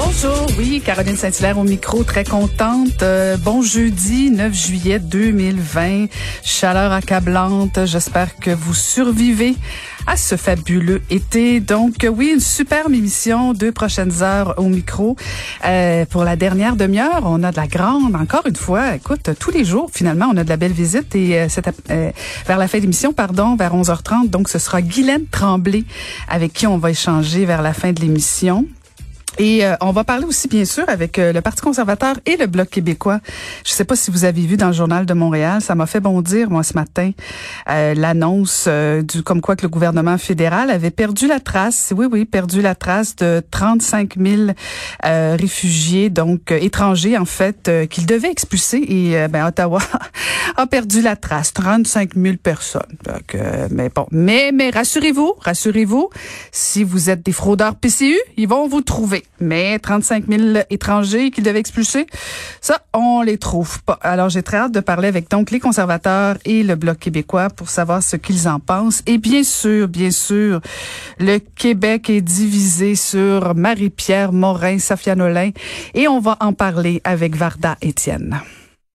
Bonjour, oui, Caroline Saint-Hilaire au micro, très contente. Euh, bon jeudi 9 juillet 2020, chaleur accablante. J'espère que vous survivez à ce fabuleux été. Donc euh, oui, une superbe émission, deux prochaines heures au micro. Euh, pour la dernière demi-heure, on a de la grande, encore une fois, écoute, tous les jours, finalement, on a de la belle visite. Et euh, euh vers la fin de l'émission, pardon, vers 11h30, donc ce sera Guylaine Tremblay avec qui on va échanger vers la fin de l'émission. Et euh, on va parler aussi, bien sûr, avec euh, le Parti conservateur et le Bloc québécois. Je ne sais pas si vous avez vu dans le journal de Montréal, ça m'a fait bondir, moi, ce matin, euh, l'annonce du comme quoi que le gouvernement fédéral avait perdu la trace, oui, oui, perdu la trace de 35 000 réfugiés, donc étrangers, en fait, qu'il devait expulser. Et ben, Ottawa a perdu la trace, 35 000 personnes. Donc, mais bon, mais, mais rassurez-vous, rassurez-vous, si vous êtes des fraudeurs PCU, ils vont vous trouver. Mais 35 000 étrangers qu'ils devaient expulser, ça, on les trouve pas. Alors, j'ai très hâte de parler avec donc les conservateurs et le Bloc québécois pour savoir ce qu'ils en pensent. Et bien sûr, bien sûr, le Québec est divisé sur Marie-Pierre Morin, Safia Nolin, et on va en parler avec Varda Étienne.